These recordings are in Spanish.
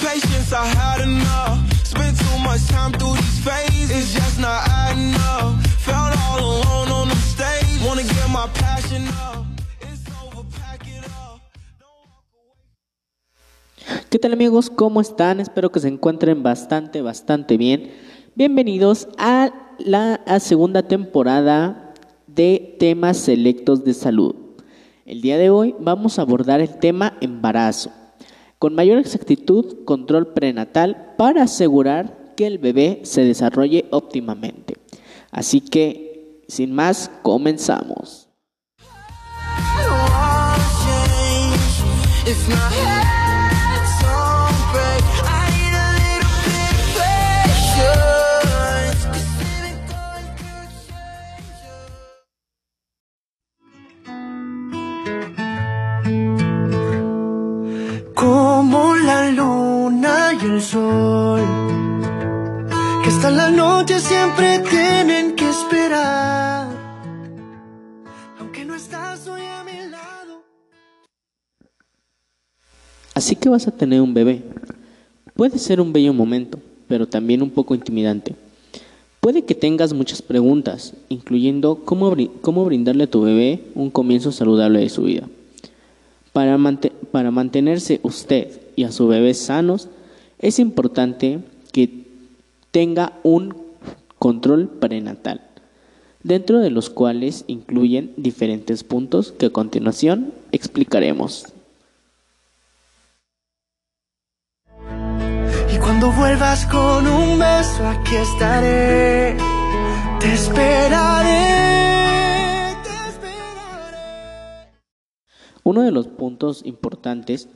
patience, I had enough. Spent too much time through these phases, it's just not adding up. Felt all alone on the stage, wanna get my passion up. ¿Qué tal amigos? ¿Cómo están? Espero que se encuentren bastante, bastante bien. Bienvenidos a la a segunda temporada de temas selectos de salud. El día de hoy vamos a abordar el tema embarazo. Con mayor exactitud, control prenatal para asegurar que el bebé se desarrolle óptimamente. Así que, sin más, comenzamos. Sol, que hasta la noche siempre tienen que esperar. Aunque no estás hoy a mi lado. Así que vas a tener un bebé. Puede ser un bello momento, pero también un poco intimidante. Puede que tengas muchas preguntas, incluyendo cómo, cómo brindarle a tu bebé un comienzo saludable de su vida. Para, para mantenerse usted y a su bebé sanos, es importante que tenga un control prenatal, dentro de los cuales incluyen diferentes puntos que a continuación explicaremos. Y cuando vuelvas con un beso, aquí estaré. Te esperaré, te esperaré. Uno de los puntos importantes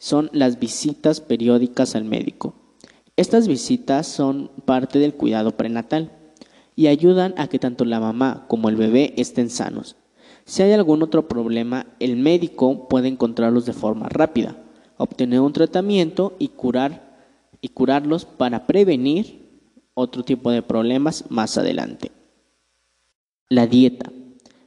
son las visitas periódicas al médico. Estas visitas son parte del cuidado prenatal y ayudan a que tanto la mamá como el bebé estén sanos. Si hay algún otro problema, el médico puede encontrarlos de forma rápida, obtener un tratamiento y curar y curarlos para prevenir otro tipo de problemas más adelante. La dieta.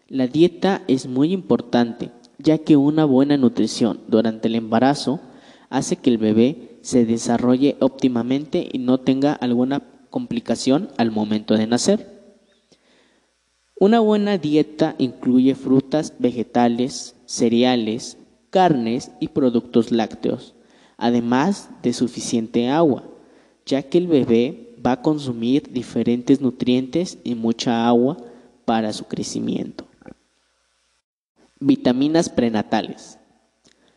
La dieta es muy importante, ya que una buena nutrición durante el embarazo hace que el bebé se desarrolle óptimamente y no tenga alguna complicación al momento de nacer. Una buena dieta incluye frutas, vegetales, cereales, carnes y productos lácteos, además de suficiente agua, ya que el bebé va a consumir diferentes nutrientes y mucha agua para su crecimiento. Vitaminas prenatales.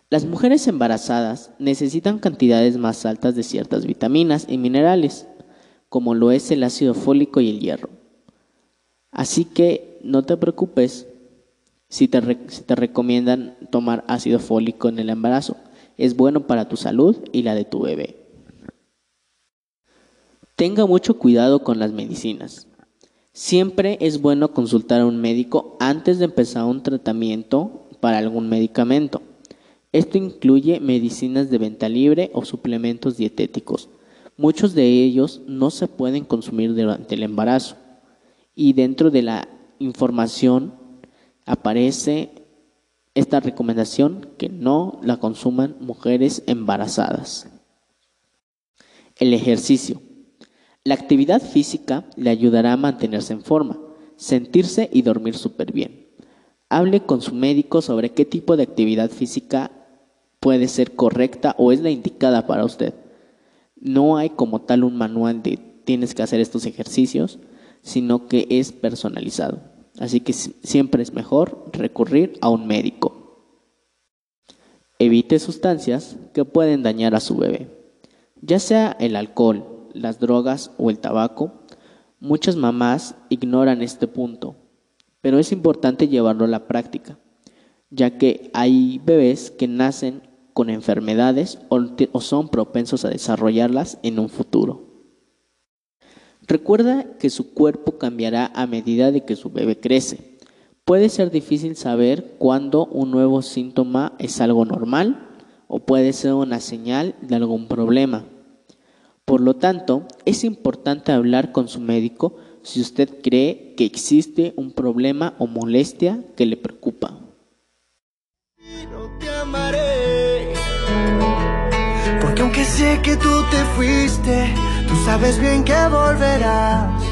Las mujeres embarazadas necesitan cantidades más altas de ciertas vitaminas y minerales, como lo es el ácido fólico y el hierro. Así que no te preocupes si te, te recomiendan tomar ácido fólico en el embarazo. Es bueno para tu salud y la de tu bebé. Tenga mucho cuidado con las medicinas. Siempre es bueno consultar a un médico antes de empezar un tratamiento para algún medicamento. Esto incluye medicinas de venta libre o suplementos dietéticos. Muchos de ellos no se pueden consumir durante el embarazo. Y dentro de la información aparece esta recomendación que no la consuman mujeres embarazadas. El ejercicio. La actividad física le ayudará a mantenerse en forma, sentirse y dormir súper bien. Hable con su médico sobre qué tipo de actividad física puede ser correcta o es la indicada para usted. No hay como tal un manual de tienes que hacer estos ejercicios, sino que es personalizado. Así que si- siempre es mejor recurrir a un médico. Evite sustancias que pueden dañar a su bebé. Ya sea el alcohol, las drogas o el tabaco, muchas mamás ignoran este punto, pero es importante llevarlo a la práctica, ya que hay bebés que nacen con enfermedades o, son propensos a desarrollarlas en un futuro. Recuerda que su cuerpo cambiará a medida de que su bebé crece. Puede ser difícil saber cuándo un nuevo síntoma es algo normal o puede ser una señal de algún problema. Por lo tanto, es importante hablar con su médico si usted cree que existe un problema o molestia que le preocupa. no te amaré. Porque Que aunque sé que tú te fuiste, tú sabes bien que volverás.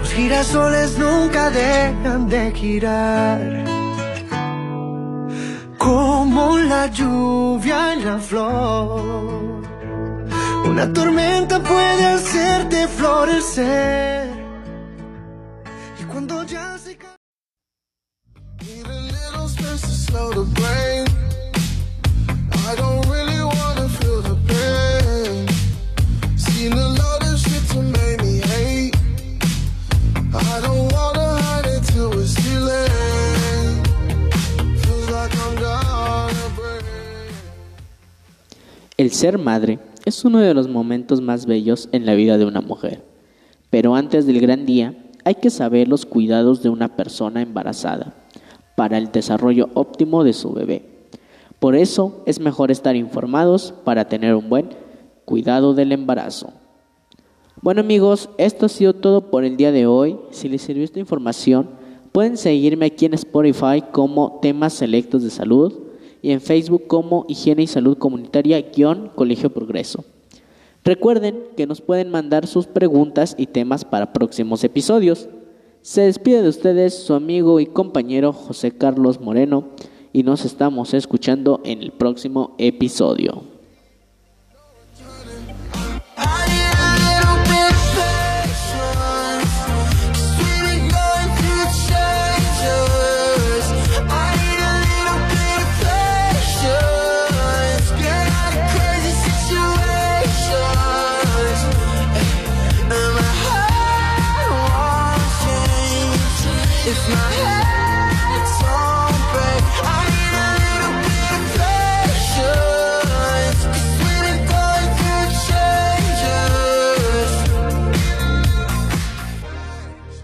Los girasoles nunca dejan de girar. Como la lluvia en la flor. Una tormenta puede hacerte florecer. Y cuando ya se. El ser madre es uno de los momentos más bellos en la vida de una mujer. Pero antes del gran día, hay que saber los cuidados de una persona embarazada para el desarrollo óptimo de su bebé. Por eso es mejor estar informados para tener un buen cuidado del embarazo. Bueno amigos, esto ha sido todo por el día de hoy. Si les sirvió esta información, pueden seguirme aquí en Spotify como temas selectos de salud y en Facebook como Higiene y Salud Comunitaria-Colegio Progreso. Recuerden que nos pueden mandar sus preguntas y temas para próximos episodios. Se despide de ustedes su amigo y compañero José Carlos Moreno y nos estamos escuchando en el próximo episodio. my head.